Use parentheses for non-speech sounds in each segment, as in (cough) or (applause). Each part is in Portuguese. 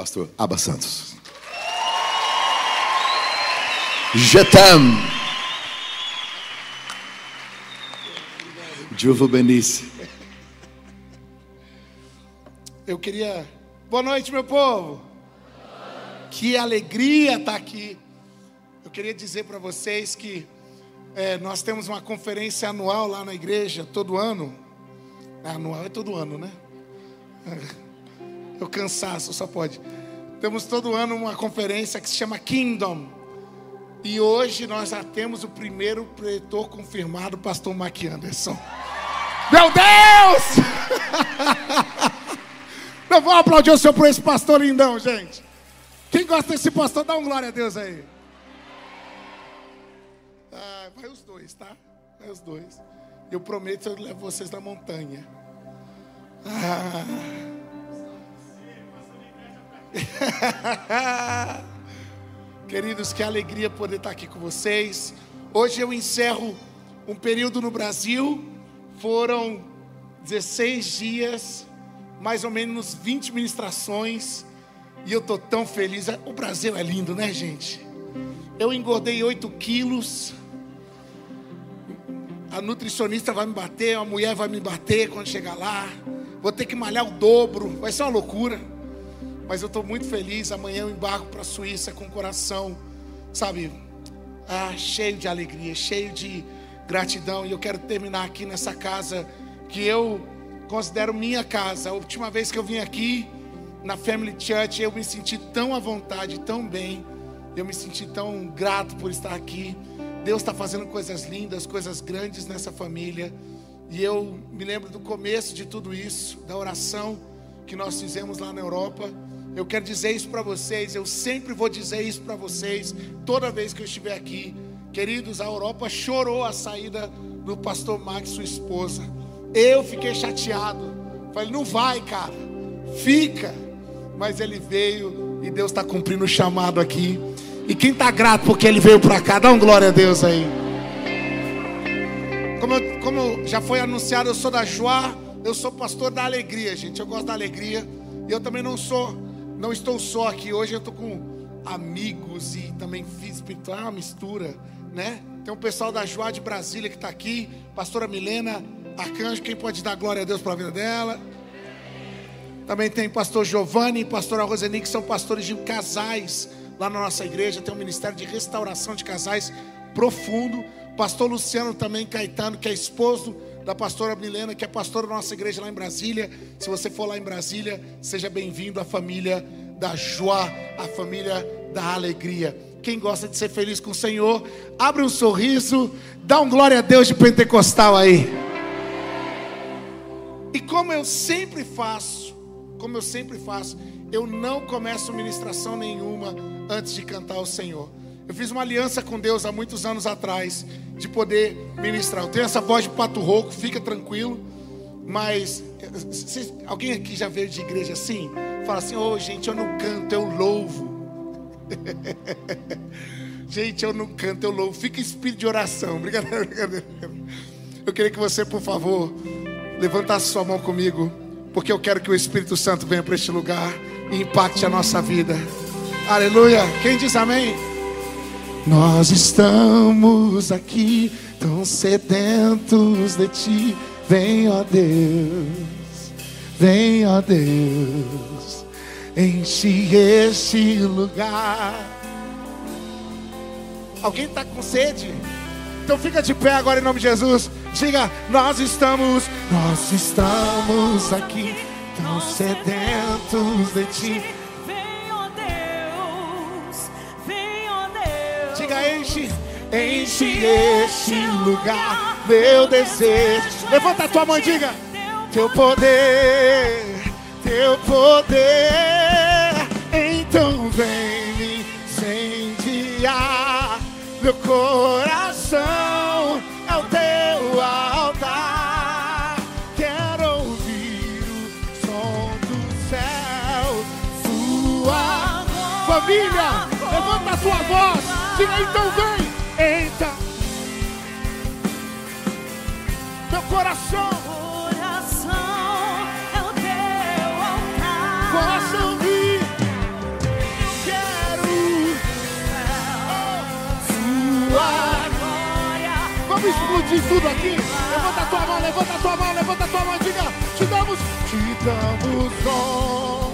pastor Aba Santos. Jetam. Juvo Benice. Eu queria. Boa noite, meu povo. Que alegria estar aqui. Eu queria dizer para vocês que é, nós temos uma conferência anual lá na igreja, todo ano. Anual é todo ano, né? Eu cansaço, só pode. Temos todo ano uma conferência que se chama Kingdom. E hoje nós já temos o primeiro pretor confirmado, pastor Mark Anderson. Meu Deus! (laughs) Eu vou aplaudir o senhor por esse pastor lindão, gente. Quem gosta desse pastor, dá um glória a Deus aí. Ah, vai os dois, tá? Vai os dois. Eu prometo eu levo vocês na montanha. Ah. (laughs) Queridos, que alegria poder estar aqui com vocês. Hoje eu encerro um período no Brasil. Foram 16 dias, mais ou menos 20 ministrações. E eu tô tão feliz. O Brasil é lindo, né, gente? Eu engordei 8 quilos. A nutricionista vai me bater, a mulher vai me bater quando chegar lá. Vou ter que malhar o dobro. Vai ser uma loucura. Mas eu estou muito feliz. Amanhã eu embarco para a Suíça com o coração, sabe, ah, cheio de alegria, cheio de gratidão. E eu quero terminar aqui nessa casa que eu considero minha casa. A última vez que eu vim aqui na Family Church, eu me senti tão à vontade, tão bem. Eu me senti tão grato por estar aqui. Deus está fazendo coisas lindas, coisas grandes nessa família. E eu me lembro do começo de tudo isso, da oração que nós fizemos lá na Europa. Eu quero dizer isso para vocês, eu sempre vou dizer isso para vocês, toda vez que eu estiver aqui. Queridos, a Europa chorou a saída do pastor Max, sua esposa. Eu fiquei chateado. Falei, não vai, cara, fica. Mas ele veio e Deus está cumprindo o chamado aqui. E quem está grato porque ele veio para cá, dá um glória a Deus aí. Como, eu, como já foi anunciado, eu sou da Joá, eu sou pastor da alegria, gente. Eu gosto da alegria. E eu também não sou, não estou só aqui. Hoje eu estou com amigos e também fiz espiritual, é uma mistura, né? Tem um pessoal da Joá de Brasília que está aqui, pastora Milena Arcanjo, quem pode dar glória a Deus para a vida dela? Também tem pastor Giovanni e pastora Roseni, que são pastores de casais lá na nossa igreja. Tem um ministério de restauração de casais profundo. Pastor Luciano também Caetano, que é esposo da pastora Milena, que é pastora da nossa igreja lá em Brasília. Se você for lá em Brasília, seja bem-vindo à família da Joá, a família da alegria. Quem gosta de ser feliz com o Senhor, abre um sorriso, dá um glória a Deus de pentecostal aí. E como eu sempre faço, como eu sempre faço, eu não começo ministração nenhuma antes de cantar ao Senhor. Eu fiz uma aliança com Deus há muitos anos atrás de poder ministrar. Eu tenho essa voz de pato rouco, fica tranquilo. Mas cês, alguém aqui já veio de igreja assim? Fala assim: "Ô, oh, gente, eu não canto, eu louvo". (laughs) gente, eu não canto, eu louvo. Fica espírito de oração. Brincadeira, (laughs) brincadeira. Eu queria que você, por favor, levantasse sua mão comigo, porque eu quero que o Espírito Santo venha para este lugar e impacte a nossa vida. Aleluia. Quem diz amém? Nós estamos aqui tão sedentos de ti. Vem, ó Deus, vem, ó Deus, enche este lugar. Alguém está com sede? Então fica de pé agora em nome de Jesus. Diga, nós estamos, nós estamos aqui tão sedentos de ti. Enche, enche este lugar, meu desejo. Levanta a tua mão e diga: Teu poder, teu poder, então vem me incendiar. Meu coração é o teu altar. Quero ouvir o som do céu, sua família. Levanta a tua voz então vem. Entra. Meu coração. Coração é o teu altar. Coração. Eu quero sua glória. Vamos explodir tudo aqui. Levanta a tua mão, levanta a tua mão, levanta a tua mão. Diga, te damos, te damos glória.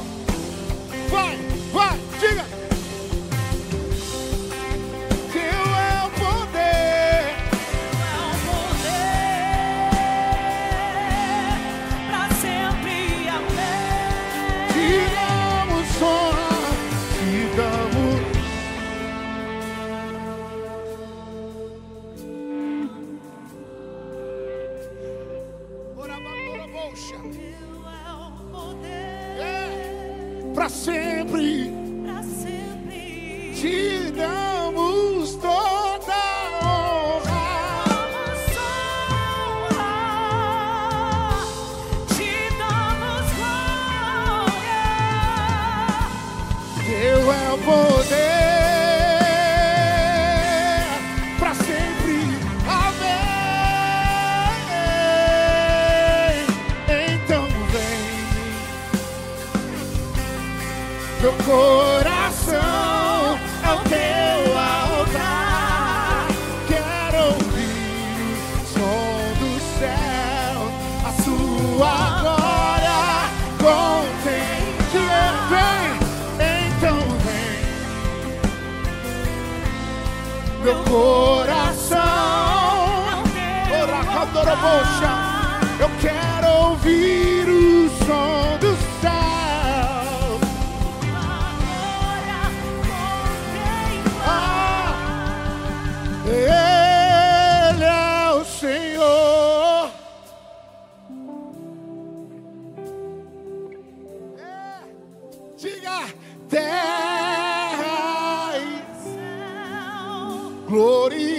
Glória.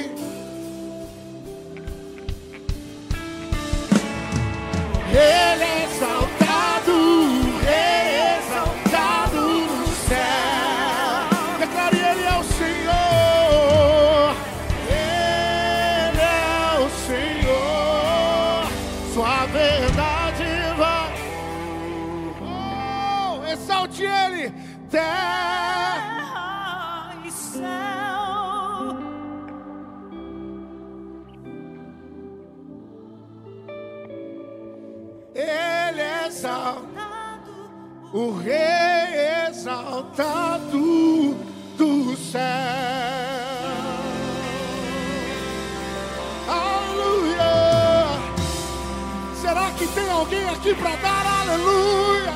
Exaltado do céu. Aleluia! Será que tem alguém aqui para dar aleluia?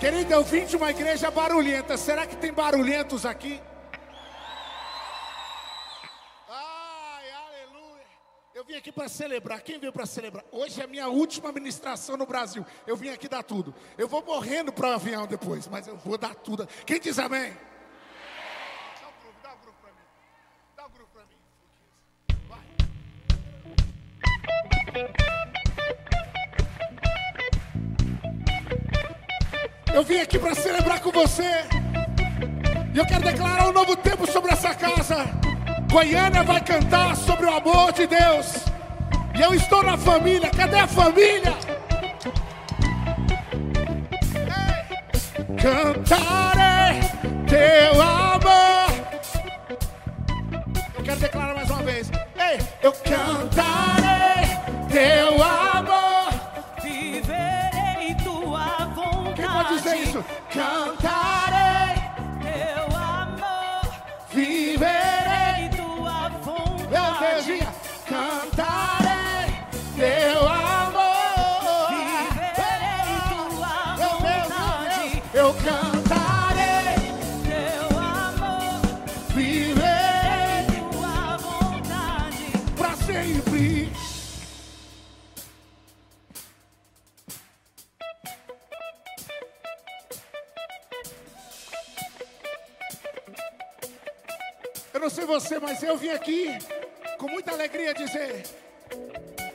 Querido, eu vim de uma igreja barulhenta. Será que tem barulhentos aqui? Ai, aleluia. Eu vim aqui para celebrar. Quem veio para celebrar? Hoje é a minha última ministração no Brasil. Eu vim aqui dar tudo. Eu vou morrendo para o avião depois, mas eu vou dar tudo. Quem diz amém? Dá o grupo, dá o grupo para mim. Dá o grupo para mim. Vai. Eu vim aqui para celebrar com você. E eu quero declarar um novo tempo sobre essa casa. Goiânia vai cantar sobre o amor de Deus. E eu estou na família. Cadê a família? Ei! Cantarei teu amor. Eu quero declarar mais uma vez. Ei, eu cantarei teu amor. Eu vim aqui com muita alegria dizer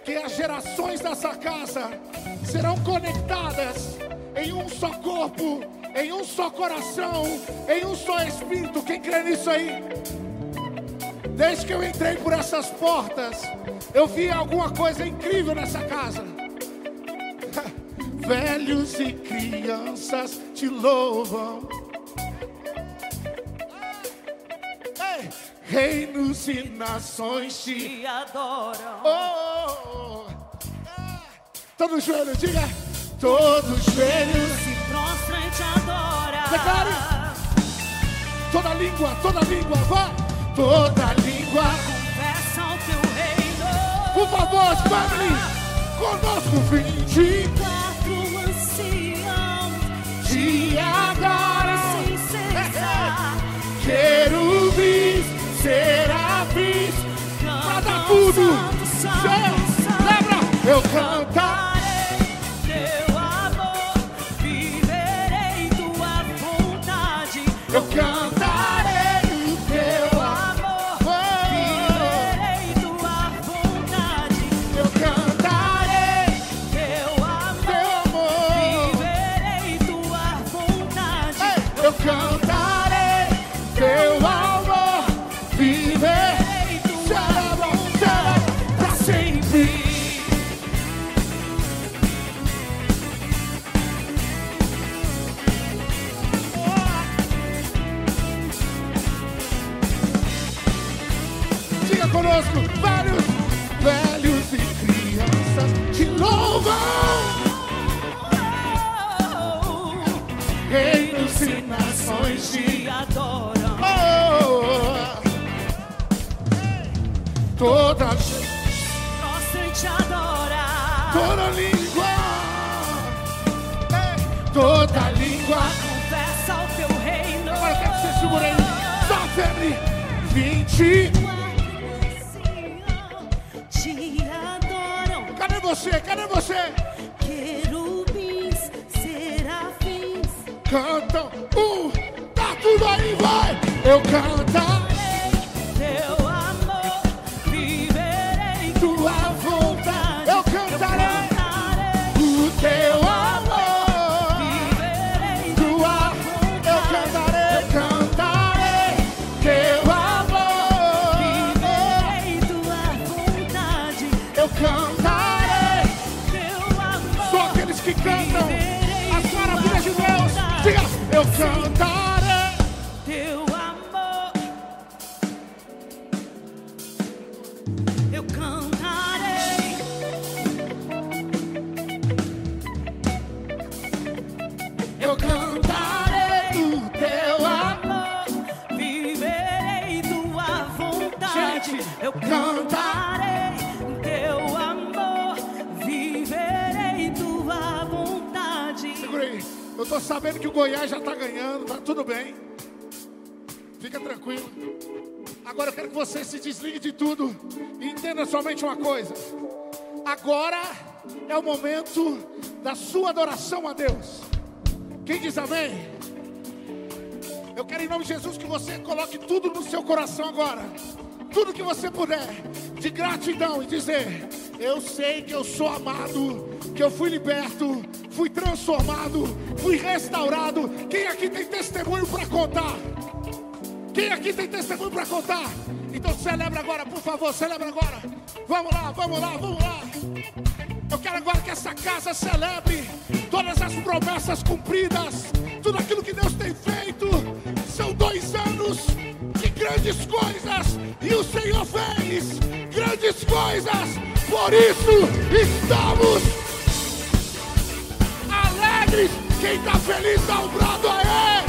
que as gerações dessa casa serão conectadas em um só corpo, em um só coração, em um só espírito. Quem crê nisso aí? Desde que eu entrei por essas portas, eu vi alguma coisa incrível nessa casa. (laughs) Velhos e crianças te louvam. Reinos e nações te adoram. Oh, oh, oh. Todo joelho, diga. Todo joelho. Se prostra e te adora. Declare. Toda língua, toda língua, vai. Toda língua. Confessa o teu reino. Por favor, family. Conosco 24 Eu cantar. Teu amor, viverei tua vontade. Eu cantarei Diga, tranquilo. Agora eu quero que você se desligue de tudo e entenda somente uma coisa. Agora é o momento da sua adoração a Deus. Quem diz amém? Eu quero em nome de Jesus que você coloque tudo no seu coração agora. Tudo que você puder, de gratidão e dizer: Eu sei que eu sou amado, que eu fui liberto, fui transformado, fui restaurado. Quem aqui tem testemunho para contar? Quem aqui tem testemunho para contar? Então celebra agora, por favor, celebra agora. Vamos lá, vamos lá, vamos lá. Eu quero agora que essa casa celebre todas as promessas cumpridas, tudo aquilo que Deus tem feito. São dois anos de grandes coisas e o Senhor fez grandes coisas. Por isso estamos alegres. Quem está feliz dá um brado a ele.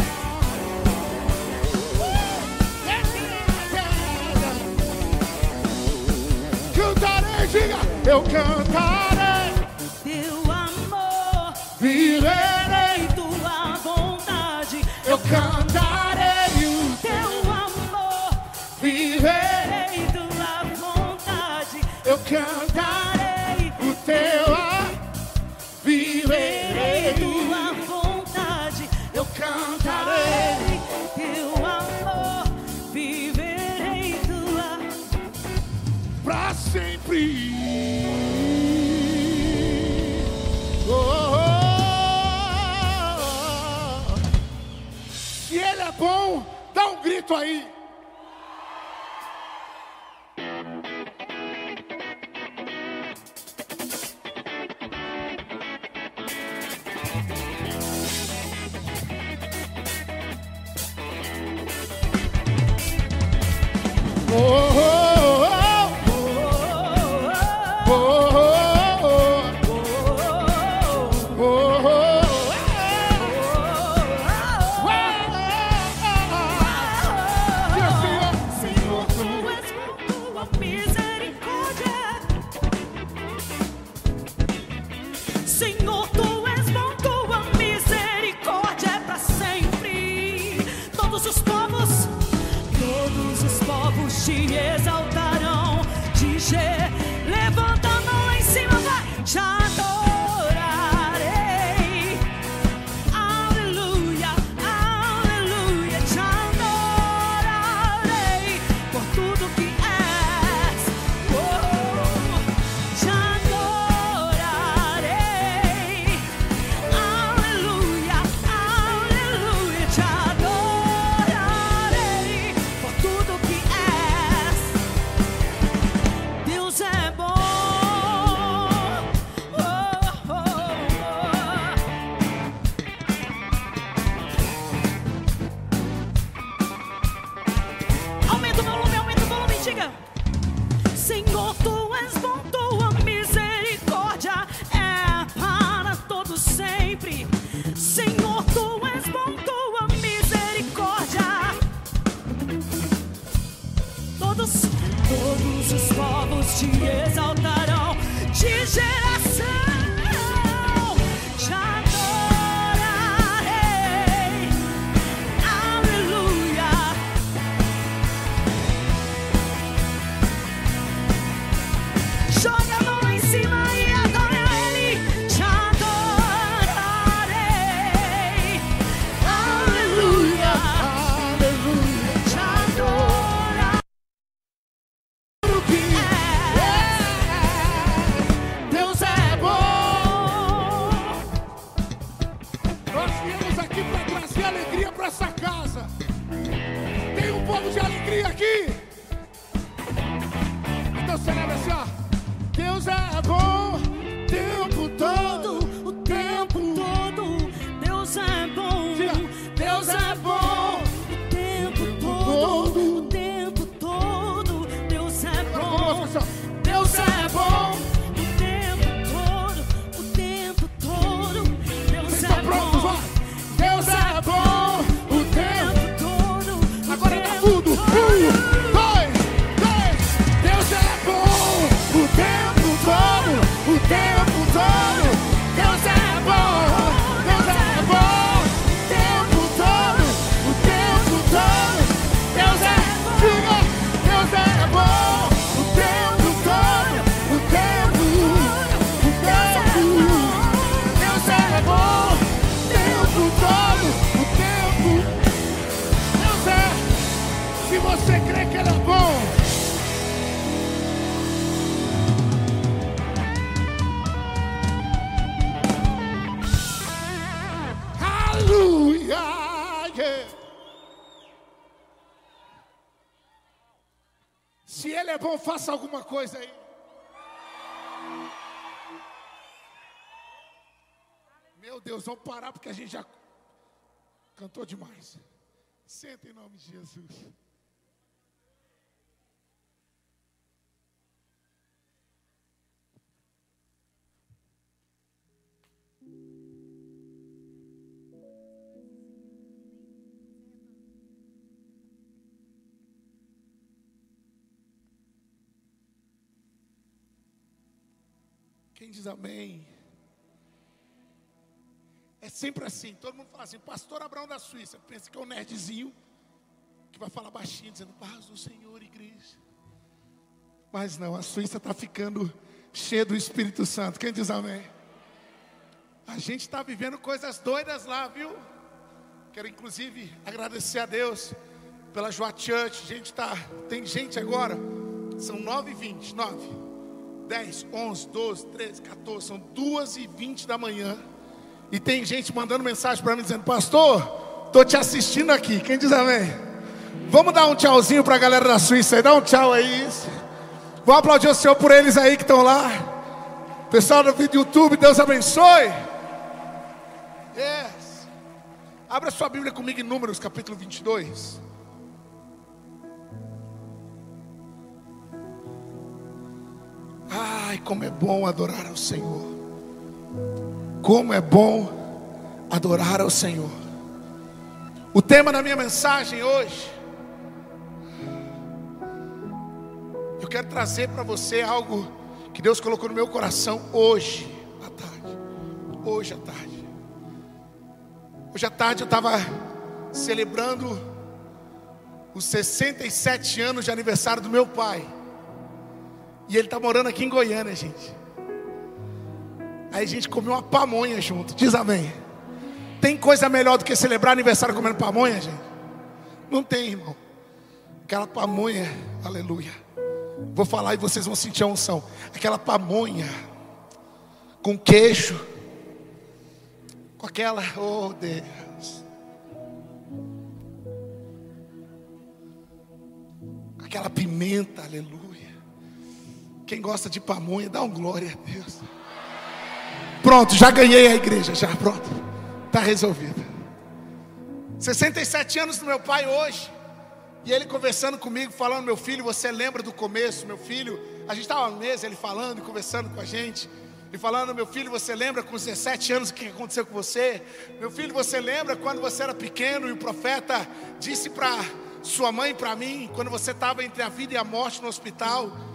Eu cantarei, Teu amor, viverei, tua vontade. eu cantarei. O Teu amor, viverei, tua vontade. eu cantarei aí. Faça alguma coisa aí. Meu Deus, vamos parar porque a gente já cantou demais. Senta em nome de Jesus. Quem diz amém? É sempre assim, todo mundo fala assim, pastor Abraão da Suíça, pensa que é um nerdzinho que vai falar baixinho, dizendo, paz do Senhor, igreja. Mas não, a Suíça está ficando cheia do Espírito Santo. Quem diz amém? A gente está vivendo coisas doidas lá, viu? Quero inclusive agradecer a Deus pela Joa Church. A gente tá, tem gente agora, são 9 e 20, 9, 10, 11, 12, 13, 14, são 2 e 20 da manhã. E tem gente mandando mensagem para mim dizendo, pastor, tô te assistindo aqui. Quem diz amém? Vamos dar um tchauzinho para a galera da Suíça aí, dá um tchau aí. Vamos aplaudir o Senhor por eles aí que estão lá. Pessoal do vídeo YouTube, Deus abençoe. Yes. Abra sua Bíblia comigo em Números capítulo 22. Como é bom adorar ao Senhor. Como é bom adorar ao Senhor. O tema da minha mensagem hoje, eu quero trazer para você algo que Deus colocou no meu coração hoje à tarde. Hoje à tarde. Hoje à tarde eu estava celebrando os 67 anos de aniversário do meu pai. E ele está morando aqui em Goiânia, gente. Aí a gente comeu uma pamonha junto. Diz amém. Tem coisa melhor do que celebrar aniversário comendo pamonha, gente? Não tem, irmão. Aquela pamonha, aleluia. Vou falar e vocês vão sentir a unção. Aquela pamonha com queijo, com aquela, oh Deus, aquela pimenta, aleluia. Quem gosta de pamonha, dá um glória a Deus. Pronto, já ganhei a igreja, já pronto. Está resolvido. 67 anos do meu pai hoje. E ele conversando comigo, falando: Meu filho, você lembra do começo? Meu filho, a gente estava na mesa, ele falando e conversando com a gente. E falando: Meu filho, você lembra com 17 anos o que aconteceu com você? Meu filho, você lembra quando você era pequeno e o profeta disse para sua mãe e para mim, quando você estava entre a vida e a morte no hospital?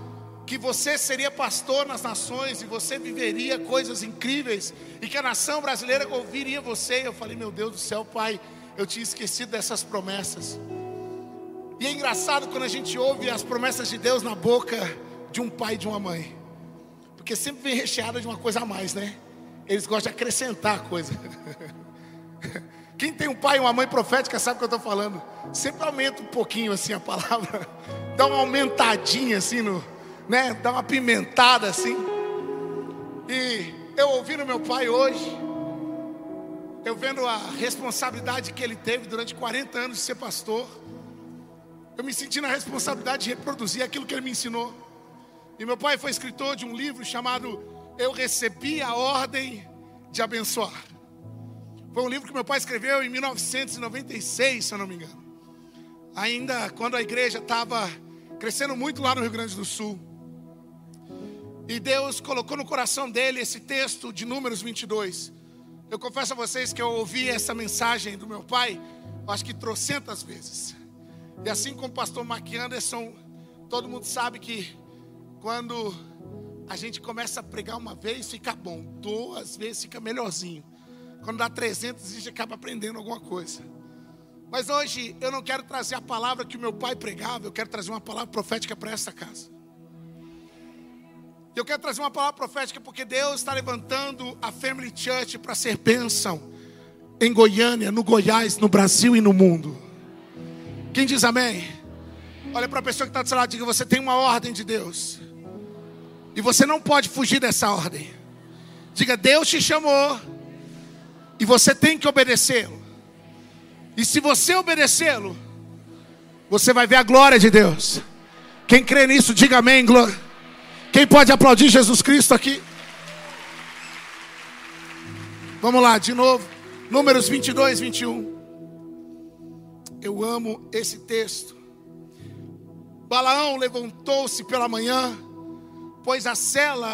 Que você seria pastor nas nações e você viveria coisas incríveis e que a nação brasileira ouviria você. Eu falei, meu Deus do céu, pai, eu tinha esquecido dessas promessas. E é engraçado quando a gente ouve as promessas de Deus na boca de um pai e de uma mãe, porque sempre vem recheada de uma coisa a mais, né? Eles gostam de acrescentar coisa. (laughs) Quem tem um pai e uma mãe profética sabe o que eu estou falando. Sempre aumenta um pouquinho assim a palavra, dá uma aumentadinha assim no né, dar uma pimentada assim. E eu ouvindo meu pai hoje, eu vendo a responsabilidade que ele teve durante 40 anos de ser pastor, eu me senti na responsabilidade de reproduzir aquilo que ele me ensinou. E meu pai foi escritor de um livro chamado Eu Recebi a Ordem de Abençoar. Foi um livro que meu pai escreveu em 1996, se eu não me engano. Ainda quando a igreja estava crescendo muito lá no Rio Grande do Sul. E Deus colocou no coração dele esse texto de Números 22. Eu confesso a vocês que eu ouvi essa mensagem do meu pai, acho que trocentas vezes. E assim como o pastor Mark Anderson, todo mundo sabe que quando a gente começa a pregar uma vez, fica bom. Duas vezes fica melhorzinho. Quando dá 300, a gente acaba aprendendo alguma coisa. Mas hoje eu não quero trazer a palavra que o meu pai pregava, eu quero trazer uma palavra profética para essa casa. Eu quero trazer uma palavra profética porque Deus está levantando a Family Church para ser bênção em Goiânia, no Goiás, no Brasil e no mundo. Quem diz amém? Olha para a pessoa que está do seu lado e diga: Você tem uma ordem de Deus, e você não pode fugir dessa ordem. Diga: Deus te chamou, e você tem que obedecê-lo. E se você obedecê-lo, você vai ver a glória de Deus. Quem crê nisso, diga amém, glória. Quem pode aplaudir Jesus Cristo aqui? Vamos lá, de novo. Números 22, 21. Eu amo esse texto. Balaão levantou-se pela manhã, pôs a cela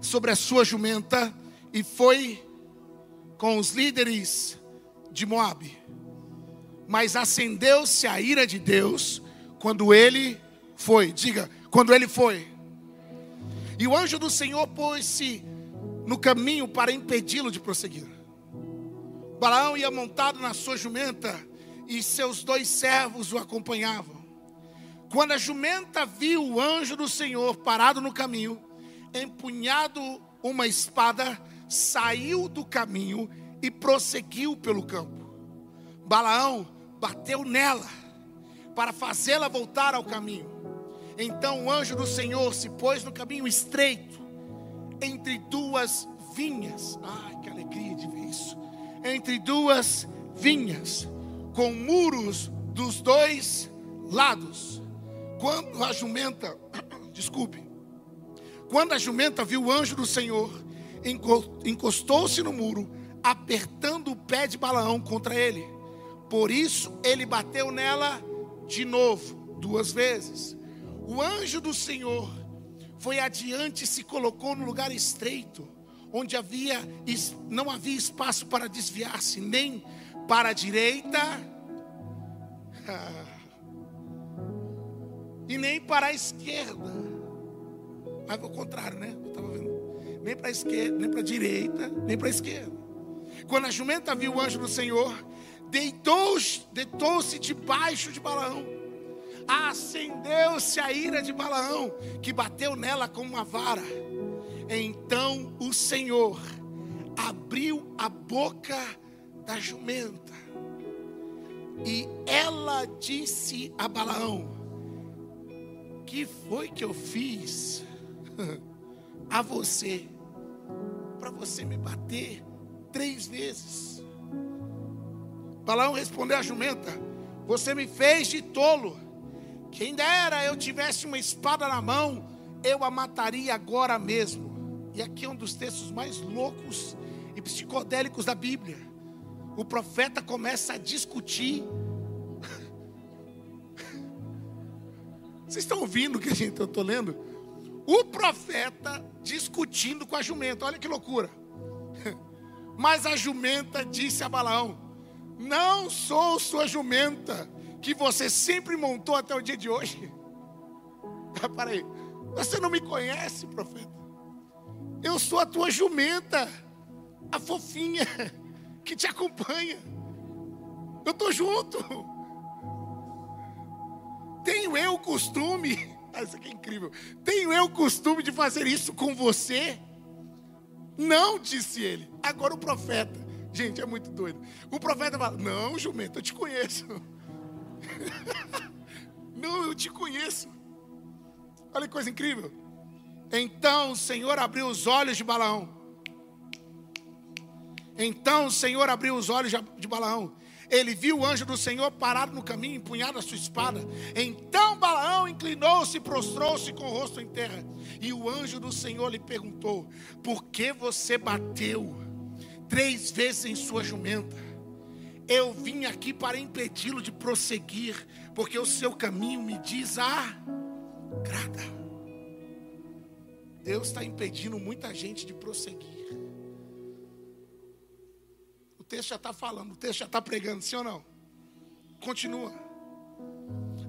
sobre a sua jumenta e foi com os líderes de Moabe. Mas acendeu-se a ira de Deus quando ele foi. Diga, quando ele foi. E o anjo do Senhor pôs-se no caminho para impedi-lo de prosseguir. Balaão ia montado na sua jumenta e seus dois servos o acompanhavam. Quando a jumenta viu o anjo do Senhor parado no caminho, empunhado uma espada, saiu do caminho e prosseguiu pelo campo. Balaão bateu nela para fazê-la voltar ao caminho. Então o anjo do Senhor se pôs no caminho estreito, entre duas vinhas. Ai, que alegria de ver isso! Entre duas vinhas, com muros dos dois lados. Quando a jumenta, (coughs) desculpe, quando a jumenta viu o anjo do Senhor, encostou-se no muro, apertando o pé de Balaão contra ele. Por isso ele bateu nela de novo, duas vezes o anjo do Senhor foi adiante e se colocou no lugar estreito, onde havia não havia espaço para desviar-se, nem para a direita (laughs) e nem para a esquerda. Mas ao contrário, né? Eu vendo. Nem para a esquerda, nem para a direita, nem para a esquerda. Quando a jumenta viu o anjo do Senhor, deitou-se deitou debaixo de Balaão. Acendeu-se a ira de Balaão, que bateu nela com uma vara. Então o Senhor abriu a boca da jumenta. E ela disse a Balaão: Que foi que eu fiz (laughs) a você para você me bater três vezes? Balaão respondeu à jumenta: Você me fez de tolo. Quem dera eu tivesse uma espada na mão, eu a mataria agora mesmo. E aqui é um dos textos mais loucos e psicodélicos da Bíblia. O profeta começa a discutir. (laughs) Vocês estão ouvindo o que gente eu estou lendo? O profeta discutindo com a jumenta. Olha que loucura. (laughs) Mas a jumenta disse a Balaão: Não sou sua jumenta que você sempre montou até o dia de hoje? Para aí, você não me conhece, profeta. Eu sou a tua jumenta, a fofinha que te acompanha. Eu estou junto. Tenho eu o costume, (laughs) ah, isso aqui é incrível. Tenho eu o costume de fazer isso com você? Não, disse ele. Agora o profeta, gente, é muito doido. O profeta fala: Não, jumenta, eu te conheço. (laughs) Não, eu te conheço. Olha que coisa incrível. Então o Senhor abriu os olhos de Balaão. Então o Senhor abriu os olhos de Balaão. Ele viu o anjo do Senhor parado no caminho, empunhado a sua espada. Então Balaão inclinou-se prostrou-se com o rosto em terra. E o anjo do Senhor lhe perguntou: Por que você bateu três vezes em sua jumenta? Eu vim aqui para impedi-lo de prosseguir, porque o seu caminho me diz agrada. Deus está impedindo muita gente de prosseguir. O texto já está falando, o texto já está pregando, sim ou não? Continua.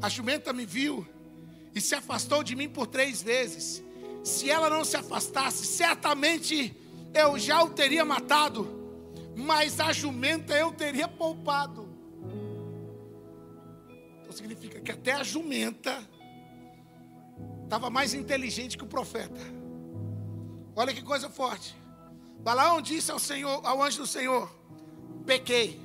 A jumenta me viu e se afastou de mim por três vezes. Se ela não se afastasse, certamente eu já o teria matado mas a jumenta eu teria poupado. Então significa que até a jumenta estava mais inteligente que o profeta. Olha que coisa forte. Balaão disse ao Senhor, ao anjo do Senhor: Pequei.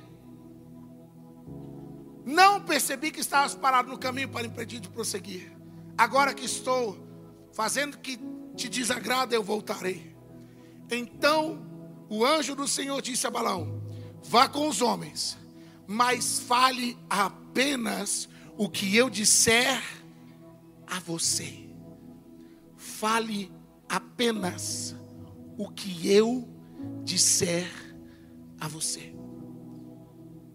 Não percebi que estavas parado no caminho para impedir de prosseguir. Agora que estou fazendo que te desagrada, eu voltarei. Então o anjo do Senhor disse a Balaão: Vá com os homens, mas fale apenas o que eu disser a você. Fale apenas o que eu disser a você.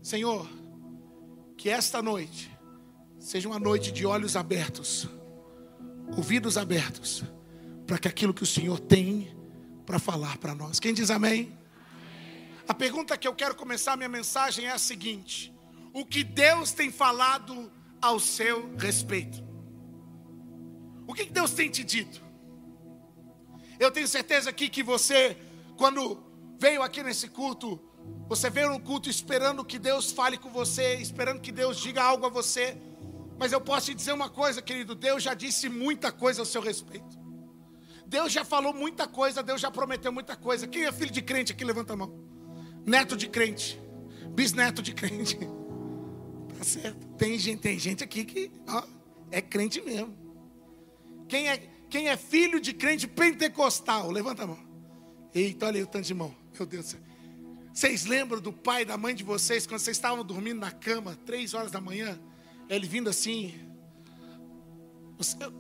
Senhor, que esta noite seja uma noite de olhos abertos, ouvidos abertos, para que aquilo que o Senhor tem para falar para nós. Quem diz amém? A pergunta que eu quero começar minha mensagem é a seguinte: O que Deus tem falado ao seu respeito? O que Deus tem te dito? Eu tenho certeza aqui que você, quando veio aqui nesse culto, você veio no culto esperando que Deus fale com você, esperando que Deus diga algo a você. Mas eu posso te dizer uma coisa, querido: Deus já disse muita coisa ao seu respeito. Deus já falou muita coisa, Deus já prometeu muita coisa. Quem é filho de crente aqui? Levanta a mão. Neto de crente. Bisneto de crente. (laughs) Tá certo. Tem gente, tem gente aqui que ó, é crente mesmo. Quem é, quem é filho de crente pentecostal? Levanta a mão. Eita, olha aí o tanto de mão. Meu Deus do céu. Vocês lembram do pai e da mãe de vocês quando vocês estavam dormindo na cama, três horas da manhã? Ele vindo assim,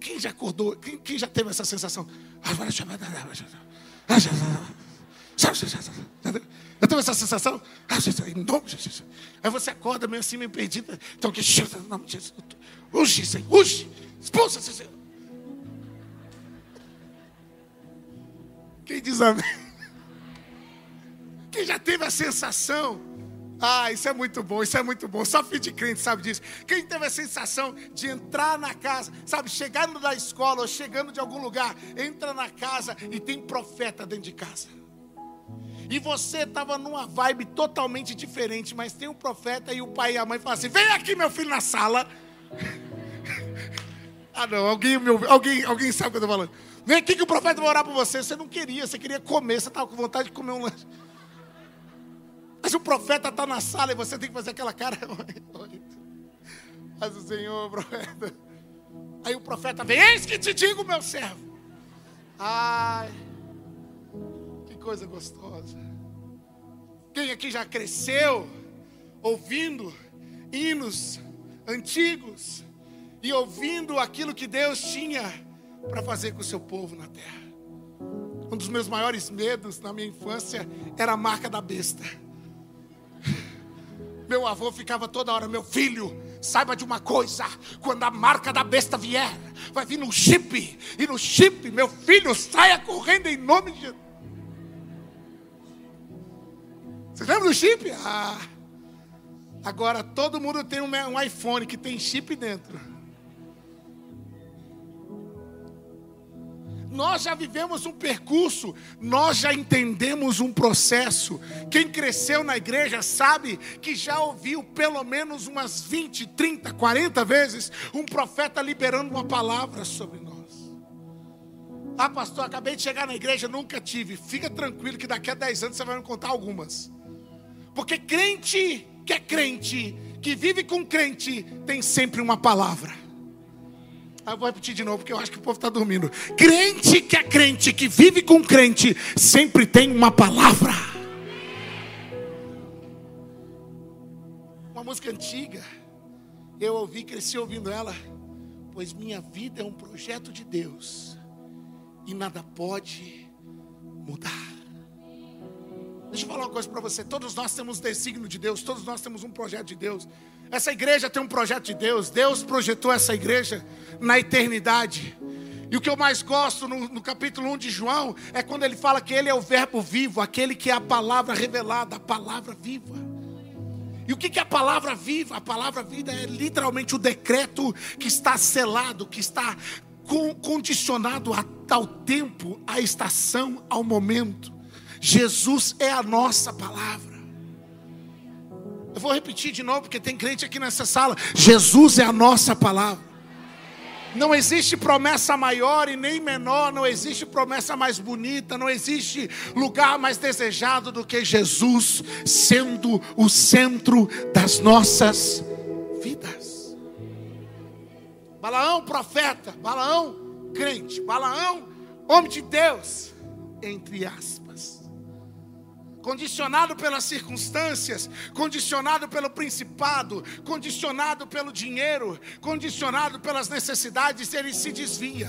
quem já acordou? Quem, quem já teve essa sensação? Já teve essa sensação? Jesus. Aí você acorda meio assim, meio perdida. Então, que nome de Jesus. Uxe, Senhor, uxe, expulsa, Senhor. Quem diz amém? Quem já teve a sensação? Ah, isso é muito bom, isso é muito bom. Só filho de crente sabe disso. Quem teve a sensação de entrar na casa, sabe, chegando da escola ou chegando de algum lugar, entra na casa e tem profeta dentro de casa. E você estava numa vibe totalmente diferente, mas tem um profeta e o pai e a mãe falam assim: vem aqui, meu filho, na sala. (laughs) ah, não, alguém, meu, alguém, alguém sabe o que eu estou falando. Vem aqui que o profeta vai orar por você. Você não queria, você queria comer, você estava com vontade de comer um lanche. Mas o profeta está na sala e você tem que fazer aquela cara. (laughs) Mas o Senhor, profeta. Aí o profeta vem, eis que te digo, meu servo. Ai, que coisa gostosa. Quem aqui já cresceu ouvindo hinos antigos e ouvindo aquilo que Deus tinha para fazer com o seu povo na terra? Um dos meus maiores medos na minha infância era a marca da besta. Meu avô ficava toda hora, meu filho, saiba de uma coisa: quando a marca da besta vier, vai vir no chip, e no chip, meu filho, saia correndo em nome de Jesus. Você lembra do chip? Ah, agora todo mundo tem um, um iPhone que tem chip dentro. Nós já vivemos um percurso, nós já entendemos um processo. Quem cresceu na igreja sabe que já ouviu pelo menos umas 20, 30, 40 vezes um profeta liberando uma palavra sobre nós. Ah, pastor, acabei de chegar na igreja, nunca tive. Fica tranquilo que daqui a 10 anos você vai me contar algumas. Porque crente que é crente, que vive com crente, tem sempre uma palavra. Ah, vou repetir de novo, porque eu acho que o povo está dormindo. Crente que é crente, que vive com crente, sempre tem uma palavra. Uma música antiga, eu ouvi, cresci ouvindo ela. Pois minha vida é um projeto de Deus, e nada pode mudar. Deixa eu falar uma coisa para você. Todos nós temos desígnio de Deus, todos nós temos um projeto de Deus. Essa igreja tem um projeto de Deus. Deus projetou essa igreja na eternidade. E o que eu mais gosto no, no, capítulo 1 de João é quando ele fala que ele é o Verbo vivo, aquele que é a palavra revelada, a palavra viva. E o que é a palavra viva? A palavra vida é literalmente o decreto que está selado, que está condicionado ao tempo, à estação, ao momento. Jesus é a nossa palavra. Eu vou repetir de novo, porque tem crente aqui nessa sala. Jesus é a nossa palavra. Não existe promessa maior e nem menor, não existe promessa mais bonita, não existe lugar mais desejado do que Jesus sendo o centro das nossas vidas. Balaão, profeta, Balaão, crente, Balaão, homem de Deus, entre aspas condicionado pelas circunstâncias, condicionado pelo principado, condicionado pelo dinheiro, condicionado pelas necessidades, ele se desvia.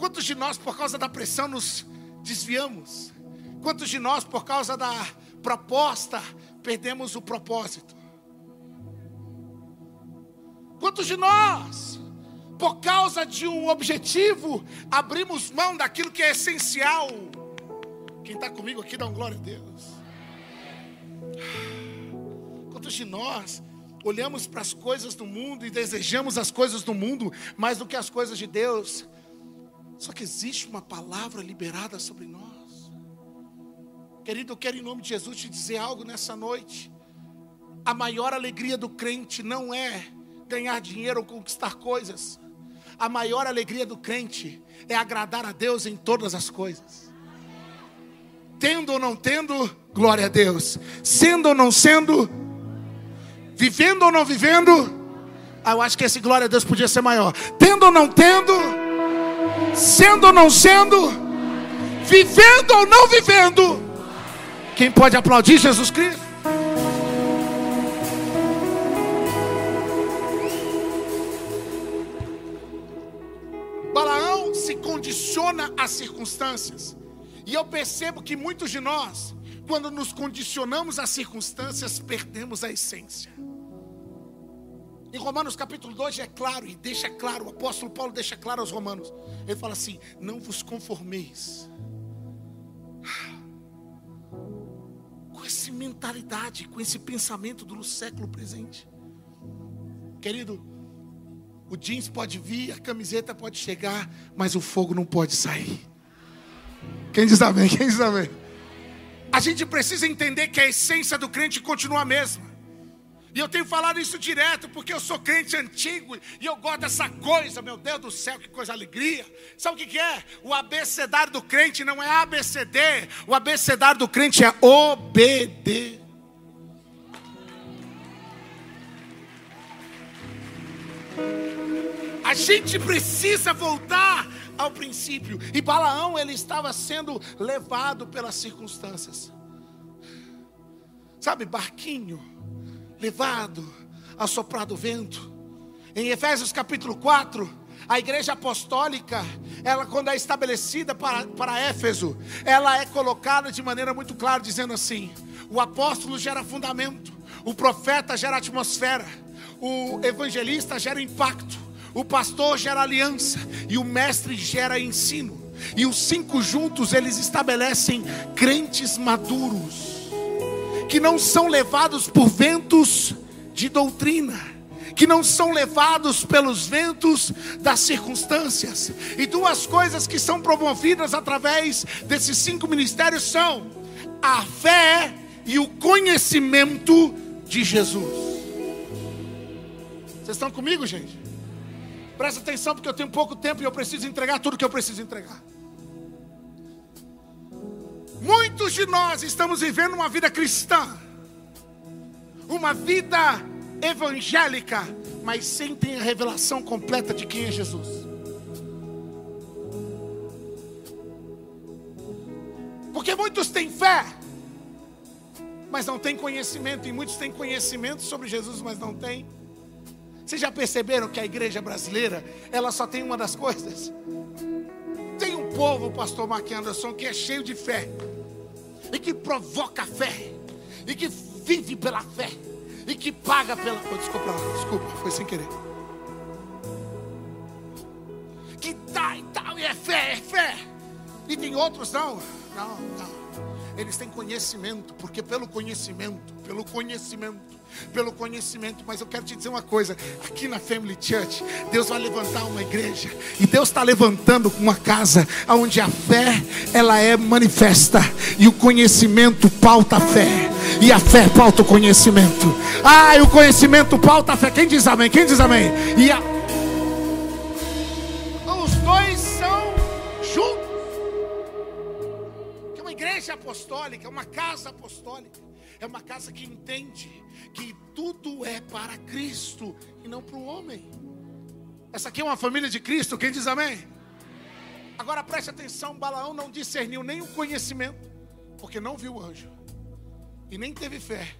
Quantos de nós, por causa da pressão, nos desviamos? Quantos de nós, por causa da proposta, perdemos o propósito? Quantos de nós, por causa de um objetivo, abrimos mão daquilo que é essencial? Quem está comigo aqui dá um glória a Deus. Quantos de nós olhamos para as coisas do mundo e desejamos as coisas do mundo mais do que as coisas de Deus? Só que existe uma palavra liberada sobre nós. Querido, eu quero em nome de Jesus te dizer algo nessa noite. A maior alegria do crente não é ganhar dinheiro ou conquistar coisas. A maior alegria do crente é agradar a Deus em todas as coisas tendo ou não tendo, glória a Deus. Sendo ou não sendo, vivendo ou não vivendo, ah, eu acho que esse glória a Deus podia ser maior. Tendo ou não tendo, sendo ou não sendo, vivendo ou não vivendo. Quem pode aplaudir Jesus Cristo? Balaão se condiciona às circunstâncias. E eu percebo que muitos de nós, quando nos condicionamos às circunstâncias, perdemos a essência. Em Romanos capítulo 2 é claro, e deixa claro, o apóstolo Paulo deixa claro aos Romanos. Ele fala assim: Não vos conformeis com essa mentalidade, com esse pensamento do século presente. Querido, o jeans pode vir, a camiseta pode chegar, mas o fogo não pode sair. Quem diz amém? Quem diz amém? A gente precisa entender que a essência do crente continua a mesma. E eu tenho falado isso direto, porque eu sou crente antigo e eu gosto dessa coisa, meu Deus do céu, que coisa alegria. Sabe o que, é? O abecedário do crente não é ABCD, o abecedário do crente é OBD. A gente precisa voltar ao princípio. E Balaão, ele estava sendo levado pelas circunstâncias. Sabe, barquinho, levado a soprar do vento. Em Efésios capítulo 4, a igreja apostólica, ela quando é estabelecida para, para Éfeso, ela é colocada de maneira muito clara, dizendo assim: o apóstolo gera fundamento, o profeta gera atmosfera, o evangelista gera impacto, o pastor gera aliança e o mestre gera ensino. E os cinco juntos eles estabelecem crentes maduros que não são levados por ventos de doutrina, que não são levados pelos ventos das circunstâncias. E duas coisas que são promovidas através desses cinco ministérios são a fé e o conhecimento de Jesus. Vocês estão comigo, gente? Presta atenção, porque eu tenho pouco tempo e eu preciso entregar tudo que eu preciso entregar. Muitos de nós estamos vivendo uma vida cristã, uma vida evangélica, mas sem ter a revelação completa de quem é Jesus. Porque muitos têm fé, mas não têm conhecimento, e muitos têm conhecimento sobre Jesus, mas não têm. Vocês já perceberam que a igreja brasileira, ela só tem uma das coisas? Tem um povo, pastor Mark Anderson, que é cheio de fé e que provoca fé, e que vive pela fé, e que paga pela. Oh, desculpa, desculpa, foi sem querer. Que tá e tal, e é fé, é fé. E tem outros, não, não, não. Eles têm conhecimento, porque pelo conhecimento, pelo conhecimento, pelo conhecimento. Mas eu quero te dizer uma coisa: aqui na Family Church, Deus vai levantar uma igreja, e Deus está levantando uma casa onde a fé ela é manifesta, e o conhecimento pauta a fé, e a fé pauta o conhecimento. Ah, e o conhecimento pauta a fé. Quem diz amém? Quem diz amém? E a... os dois são juntos. É uma igreja apostólica, uma casa apostólica. É uma casa que entende que tudo é para Cristo e não para o homem. Essa aqui é uma família de Cristo, quem diz amém? Agora preste atenção: Balaão não discerniu nem o conhecimento, porque não viu o anjo, e nem teve fé,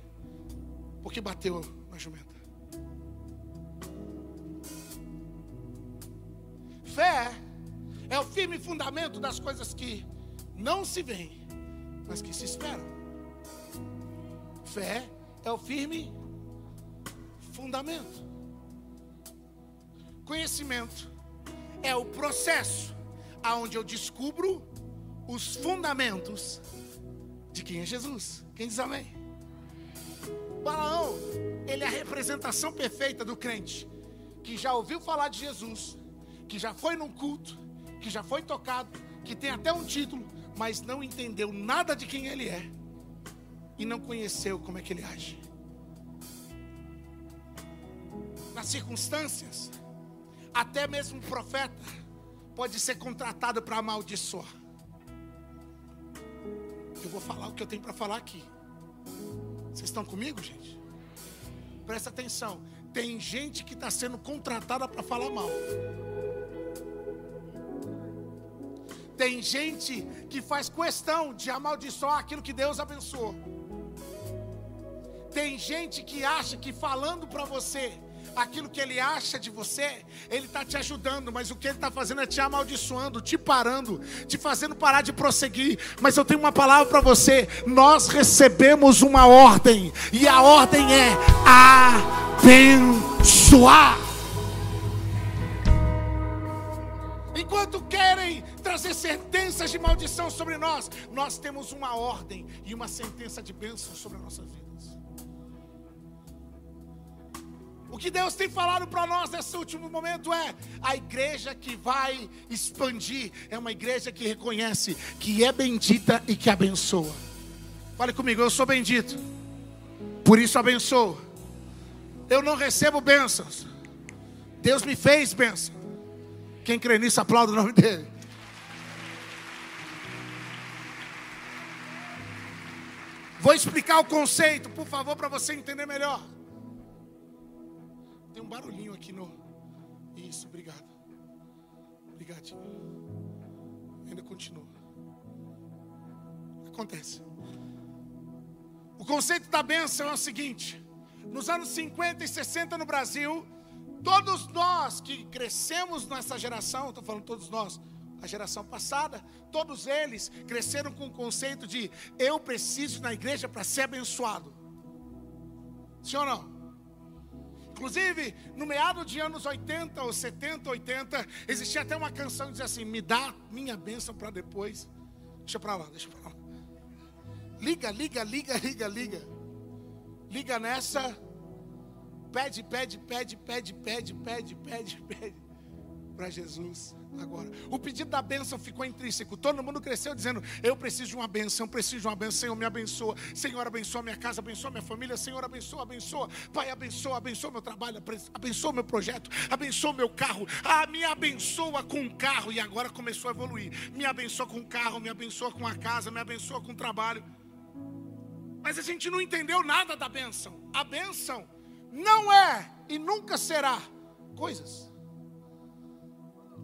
porque bateu na jumenta. Fé é o firme fundamento das coisas que não se veem, mas que se esperam. Fé é o firme fundamento. Conhecimento é o processo aonde eu descubro os fundamentos de quem é Jesus. Quem diz amém? Balaão, ele é a representação perfeita do crente que já ouviu falar de Jesus, que já foi num culto, que já foi tocado, que tem até um título, mas não entendeu nada de quem ele é e não conheceu como é que ele age. Nas circunstâncias, até mesmo o profeta pode ser contratado para amaldiçoar. Eu vou falar o que eu tenho para falar aqui. Vocês estão comigo, gente? Presta atenção. Tem gente que está sendo contratada para falar mal. Tem gente que faz questão de amaldiçoar aquilo que Deus abençoou. Tem gente que acha que falando para você aquilo que ele acha de você, ele está te ajudando, mas o que ele está fazendo é te amaldiçoando, te parando, te fazendo parar de prosseguir. Mas eu tenho uma palavra para você: nós recebemos uma ordem, e a ordem é abençoar. Enquanto querem trazer sentenças de maldição sobre nós. Nós temos uma ordem e uma sentença de bênção sobre as nossas vidas. O que Deus tem falado para nós nesse último momento é: a igreja que vai expandir é uma igreja que reconhece que é bendita e que abençoa. Fale comigo, eu sou bendito, por isso abençoo. Eu não recebo bênçãos, Deus me fez bênção. Quem crê nisso, aplauda o nome dele. Vou explicar o conceito, por favor, para você entender melhor. Tem um barulhinho aqui no. Isso, obrigado. Obrigadinho. Ainda continua. Acontece. O conceito da bênção é o seguinte: nos anos 50 e 60 no Brasil, todos nós que crescemos nessa geração, estou falando todos nós, a geração passada, todos eles cresceram com o conceito de eu preciso na igreja para ser abençoado. Sim ou não? Inclusive, no meado de anos 80 ou 70, 80, existia até uma canção que dizia assim: Me dá minha bênção para depois. Deixa para lá, deixa para lá. Liga, liga, liga, liga, liga. Liga nessa. Pede, pede, pede, pede, pede, pede, pede, pede para Jesus agora. O pedido da bênção ficou intrínseco. Todo mundo cresceu dizendo: Eu preciso de uma bênção, preciso de uma bênção. Senhor, me abençoa. Senhor, abençoa minha casa, abençoa minha família. Senhor, abençoa, abençoa. Pai, abençoa, abençoa meu trabalho, abençoa meu projeto, abençoa meu carro. Ah, me abençoa com o carro. E agora começou a evoluir. Me abençoa com o carro, me abençoa com a casa, me abençoa com o trabalho. Mas a gente não entendeu nada da bênção. A bênção não é e nunca será coisas.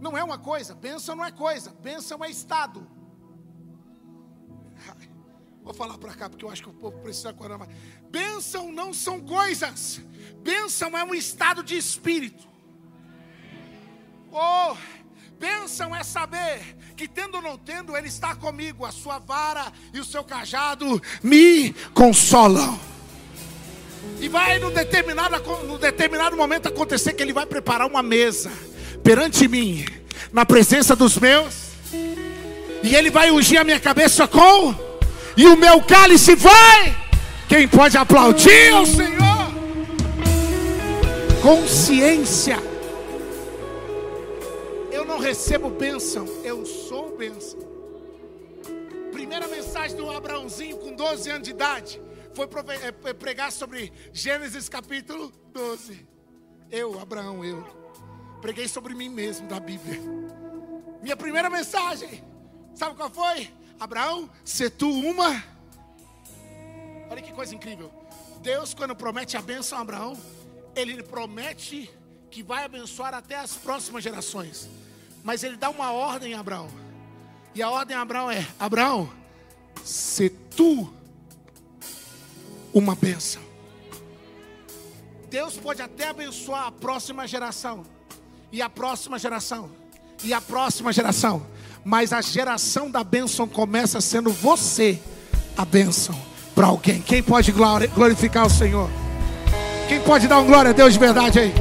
Não é uma coisa, bênção não é coisa, bênção é estado. Vou falar para cá porque eu acho que o povo precisa acordar mais. Bênção não são coisas, bênção é um estado de espírito. Oh, bênção é saber que tendo ou não tendo, Ele está comigo, a sua vara e o seu cajado me consolam. E vai no determinado, no determinado momento acontecer que Ele vai preparar uma mesa perante mim, na presença dos meus, e Ele vai ungir a minha cabeça com, e o meu cálice vai. Quem pode aplaudir ao Senhor? Consciência. Eu não recebo bênção, eu sou bênção. Primeira mensagem do Abraãozinho com 12 anos de idade foi é, pregar sobre Gênesis capítulo 12. Eu, Abraão, eu. Preguei sobre mim mesmo da Bíblia. Minha primeira mensagem, sabe qual foi? Abraão, se tu uma. Olha que coisa incrível. Deus, quando promete a bênção a Abraão, ele promete que vai abençoar até as próximas gerações. Mas ele dá uma ordem a Abraão. E a ordem a Abraão é: Abraão, se tu uma bênção. Deus pode até abençoar a próxima geração e a próxima geração, e a próxima geração. Mas a geração da bênção começa sendo você a bênção para alguém. Quem pode glorificar o Senhor? Quem pode dar um glória a Deus de verdade aí?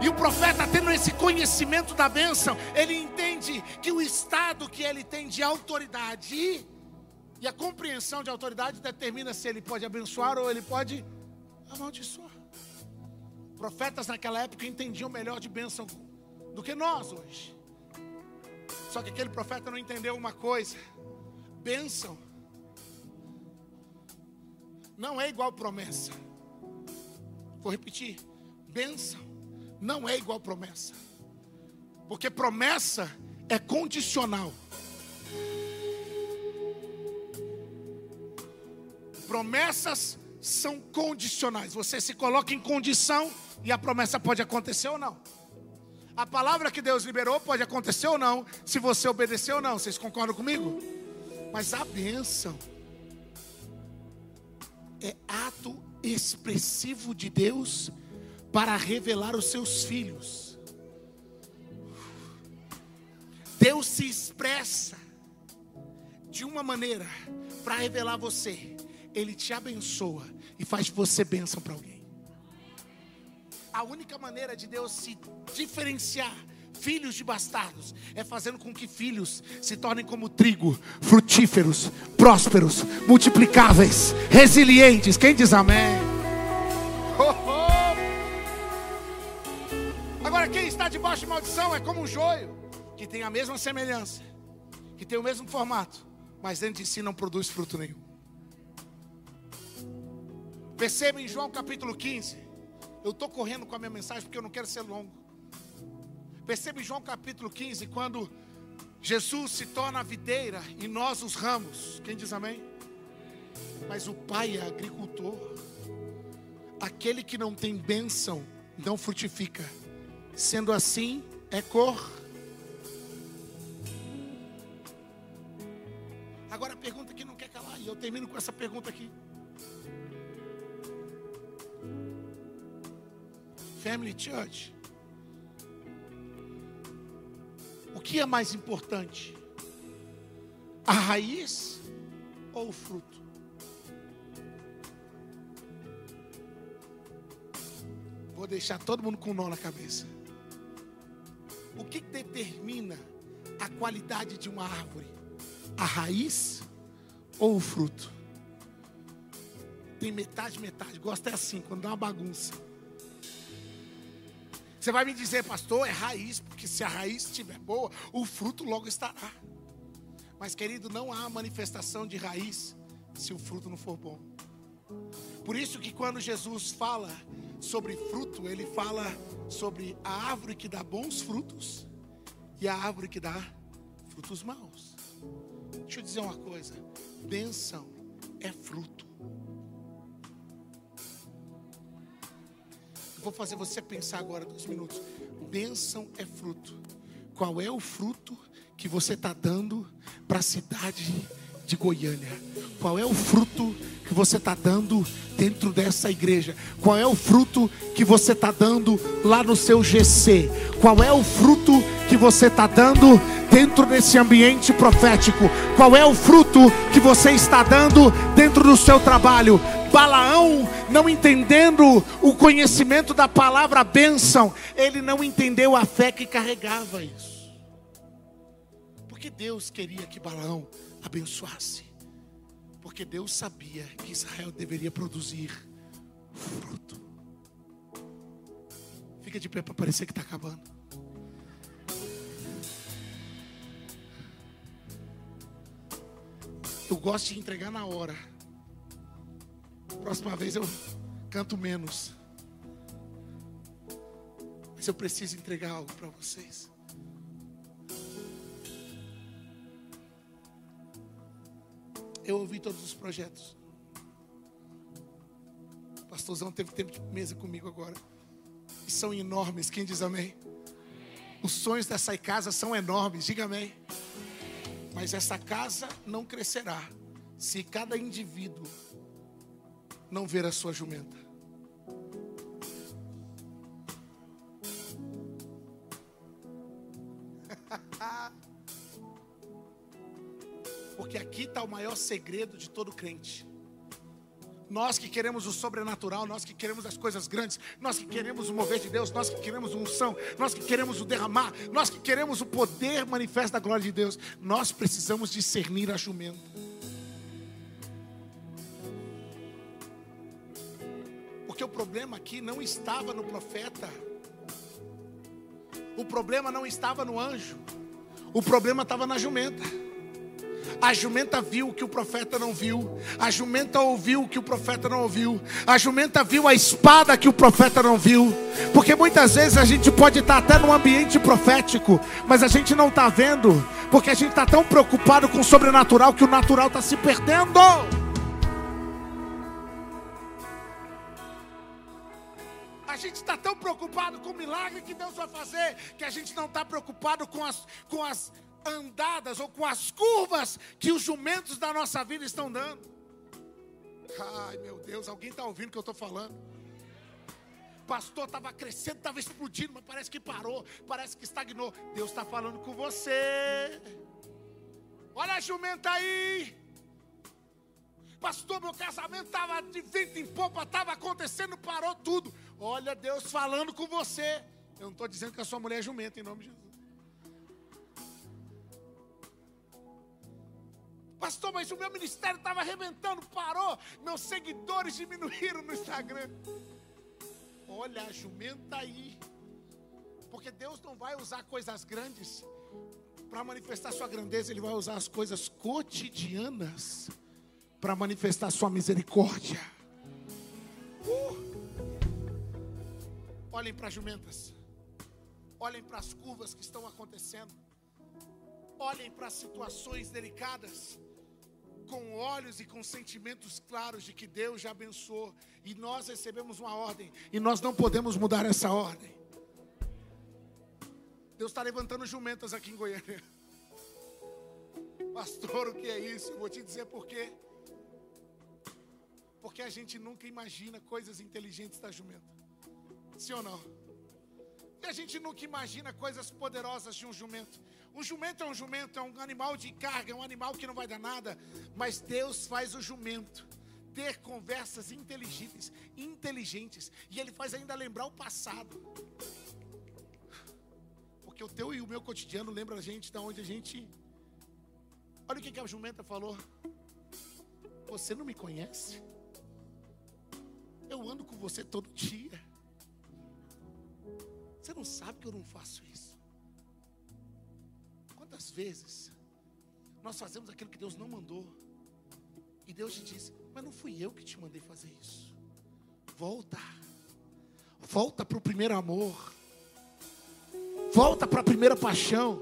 E o profeta, tendo esse conhecimento da bênção, ele entende que o estado que ele tem de autoridade e a compreensão de autoridade determina se ele pode abençoar ou ele pode amaldiçoar. Profetas naquela época entendiam melhor de bênção do que nós hoje. Só que aquele profeta não entendeu uma coisa: bênção não é igual promessa. Vou repetir: bênção não é igual promessa. Porque promessa é condicional. Promessas são condicionais. Você se coloca em condição e a promessa pode acontecer ou não. A palavra que Deus liberou pode acontecer ou não, se você obedecer ou não. Vocês concordam comigo? Mas a bênção é ato expressivo de Deus para revelar os seus filhos. Deus se expressa de uma maneira para revelar você. Ele te abençoa e faz você bênção para alguém. A única maneira de Deus se diferenciar filhos de bastardos, é fazendo com que filhos se tornem como trigo, frutíferos, prósperos, multiplicáveis, resilientes. Quem diz amém? Oh, oh. Agora, quem está debaixo de maldição é como um joio, que tem a mesma semelhança, que tem o mesmo formato, mas dentro de si não produz fruto nenhum. Perceba em João capítulo 15. Eu estou correndo com a minha mensagem porque eu não quero ser longo. Perceba em João capítulo 15, quando Jesus se torna a videira e nós os ramos. Quem diz amém? Mas o Pai é agricultor. Aquele que não tem bênção não frutifica. Sendo assim, é cor. Agora a pergunta que não quer calar, e eu termino com essa pergunta aqui. Family Church. O que é mais importante? A raiz ou o fruto? Vou deixar todo mundo com um nó na cabeça. O que determina a qualidade de uma árvore? A raiz ou o fruto? Tem metade, metade. Gosta é assim, quando dá uma bagunça. Você vai me dizer, pastor, é raiz, porque se a raiz estiver boa, o fruto logo estará. Mas, querido, não há manifestação de raiz se o fruto não for bom. Por isso que quando Jesus fala sobre fruto, ele fala sobre a árvore que dá bons frutos e a árvore que dá frutos maus. Deixa eu dizer uma coisa: bênção é fruto. Vou fazer você pensar agora dois minutos. Bênção é fruto. Qual é o fruto que você está dando para a cidade de Goiânia? Qual é o fruto que você está dando dentro dessa igreja? Qual é o fruto que você está dando lá no seu GC? Qual é o fruto que você está dando dentro desse ambiente profético? Qual é o fruto que você está dando dentro do seu trabalho? Balaão, não entendendo o conhecimento da palavra bênção, ele não entendeu a fé que carregava isso. Porque Deus queria que Balaão abençoasse. Porque Deus sabia que Israel deveria produzir fruto. Fica de pé para parecer que está acabando. Eu gosto de entregar na hora. Próxima vez eu canto menos. Mas eu preciso entregar algo para vocês. Eu ouvi todos os projetos. O pastorzão teve tempo de mesa comigo agora. E são enormes. Quem diz amém? Os sonhos dessa casa são enormes. Diga amém. Mas essa casa não crescerá se cada indivíduo não ver a sua jumenta. (laughs) Porque aqui está o maior segredo de todo crente. Nós que queremos o sobrenatural, nós que queremos as coisas grandes, nós que queremos o mover de Deus, nós que queremos unção, nós que queremos o derramar, nós que queremos o poder manifesto da glória de Deus, nós precisamos discernir a jumenta. Porque o problema aqui não estava no profeta, o problema não estava no anjo, o problema estava na jumenta. A jumenta viu o que o profeta não viu. A jumenta ouviu o que o profeta não ouviu. A jumenta viu a espada que o profeta não viu. Porque muitas vezes a gente pode estar até num ambiente profético, mas a gente não está vendo, porque a gente está tão preocupado com o sobrenatural que o natural está se perdendo. Gente está tão preocupado com o milagre que Deus vai fazer, que a gente não está preocupado com as, com as andadas ou com as curvas que os jumentos da nossa vida estão dando. Ai meu Deus, alguém está ouvindo o que eu estou falando? Pastor estava crescendo, estava explodindo, mas parece que parou, parece que estagnou. Deus está falando com você. Olha a jumenta aí. Pastor, meu casamento estava de vento em popa, estava acontecendo, parou tudo. Olha Deus falando com você. Eu não estou dizendo que a sua mulher é jumenta em nome de Jesus. Pastor, mas o meu ministério estava arrebentando, parou. Meus seguidores diminuíram no Instagram. Olha, a jumenta aí. Porque Deus não vai usar coisas grandes para manifestar sua grandeza, Ele vai usar as coisas cotidianas para manifestar sua misericórdia. Uh! Olhem para as jumentas, olhem para as curvas que estão acontecendo, olhem para as situações delicadas com olhos e com sentimentos claros de que Deus já abençoou e nós recebemos uma ordem e nós não podemos mudar essa ordem. Deus está levantando jumentas aqui em Goiânia. Pastor, o que é isso? Eu vou te dizer por quê. Porque a gente nunca imagina coisas inteligentes da jumenta. Sim ou não? E a gente nunca imagina coisas poderosas de um jumento. Um jumento é um jumento, é um animal de carga, é um animal que não vai dar nada. Mas Deus faz o jumento ter conversas inteligentes, inteligentes. E Ele faz ainda lembrar o passado. Porque o teu e o meu cotidiano lembra a gente da onde a gente. Olha o que, que a jumenta falou. Você não me conhece? Eu ando com você todo dia. Você não sabe que eu não faço isso. Quantas vezes nós fazemos aquilo que Deus não mandou, e Deus te diz: Mas não fui eu que te mandei fazer isso. Volta, volta para o primeiro amor, volta para a primeira paixão.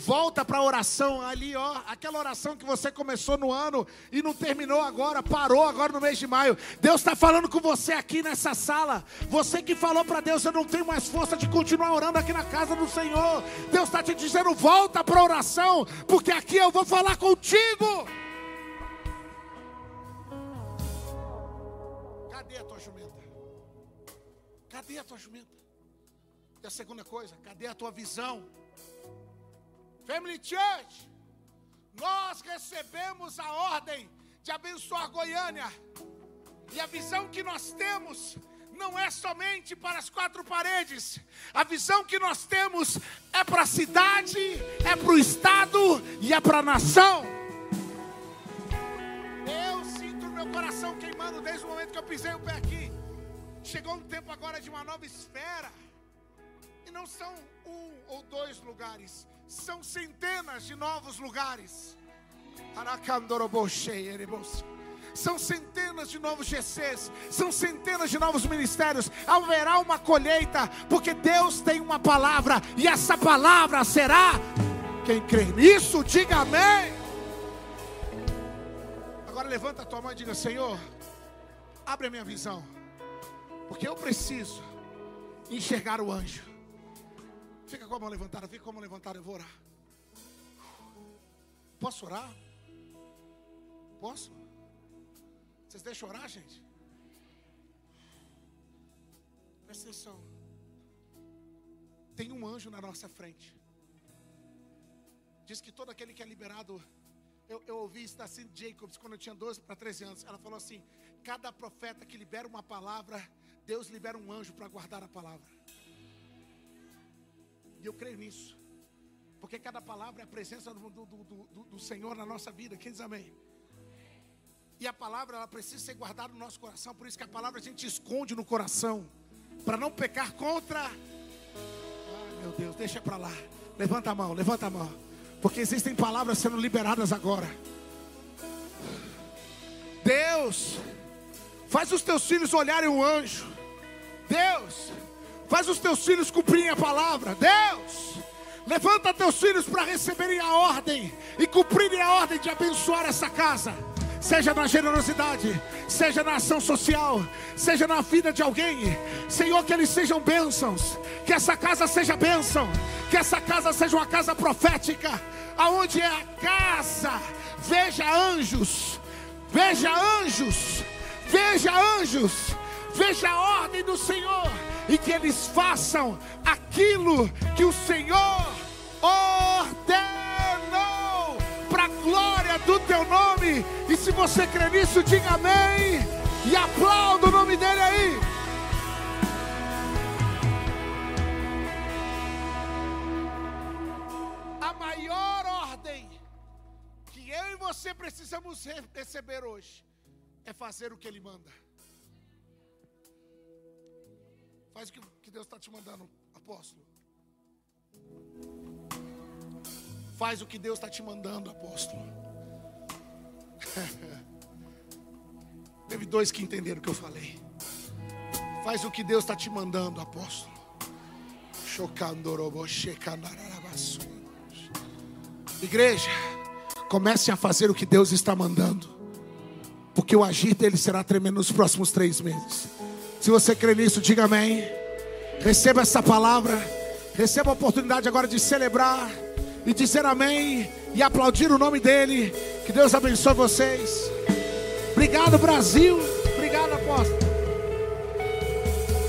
Volta para a oração ali, ó, aquela oração que você começou no ano e não terminou agora, parou agora no mês de maio. Deus está falando com você aqui nessa sala. Você que falou para Deus, eu não tenho mais força de continuar orando aqui na casa do Senhor. Deus está te dizendo, volta para a oração, porque aqui eu vou falar contigo. Cadê a tua jumenta? Cadê a tua jumenta? E a segunda coisa, cadê a tua visão? Family Church, nós recebemos a ordem de abençoar Goiânia. E a visão que nós temos não é somente para as quatro paredes. A visão que nós temos é para a cidade, é para o estado e é para a nação. Eu sinto meu coração queimando desde o momento que eu pisei o pé aqui. Chegou um tempo agora de uma nova esfera. E não são um ou dois lugares, são centenas de novos lugares. São centenas de novos GCs, são centenas de novos ministérios. Haverá uma colheita, porque Deus tem uma palavra, e essa palavra será. Quem crê nisso, diga amém. Agora levanta a tua mão e diga: Senhor, abre a minha visão, porque eu preciso enxergar o anjo. Fica com a mão levantada, fica com a mão levantada, eu vou orar. Posso orar? Posso? Vocês deixam orar, gente? Presta atenção. Tem um anjo na nossa frente. Diz que todo aquele que é liberado. Eu, eu ouvi Cindy Jacobs quando eu tinha 12 para 13 anos. Ela falou assim: cada profeta que libera uma palavra, Deus libera um anjo para guardar a palavra. E eu creio nisso. Porque cada palavra é a presença do, do, do, do, Senhor na nossa vida. Quem diz amém? E a palavra ela precisa ser guardada no nosso coração. Por isso que a palavra a gente esconde no coração. Para não pecar contra. Ai meu Deus, deixa para lá. Levanta a mão, levanta a mão. Porque existem palavras sendo liberadas agora. Deus, faz os teus filhos olharem o anjo. Deus, Faz os teus filhos cumprirem a palavra. Deus, levanta teus filhos para receberem a ordem e cumprirem a ordem de abençoar essa casa. Seja na generosidade, seja na ação social, seja na vida de alguém. Senhor, que eles sejam bênçãos, que essa casa seja bênção, que essa casa seja uma casa profética, aonde é a casa, veja anjos, veja anjos, veja anjos, veja a ordem do Senhor e que eles façam aquilo que o Senhor ordenou para a glória do teu nome. E se você crê nisso, diga amém e aplauda o nome dele aí. A maior ordem que eu e você precisamos re- receber hoje é fazer o que Ele manda. Faz o que, Deus está te mandando, apóstolo. Faz o que Deus está te mandando, apóstolo. (laughs) Teve dois que entenderam o que eu falei. Faz o que Deus está te mandando, apóstolo. Igreja, comecem a fazer o que Deus está mandando. Porque o agir dele será tremendo nos próximos três meses. Se você crê nisso, diga amém. Receba essa palavra. Receba a oportunidade agora de celebrar e dizer amém e aplaudir o nome dele. Que Deus abençoe vocês. Obrigado, Brasil. Obrigado, apóstolo.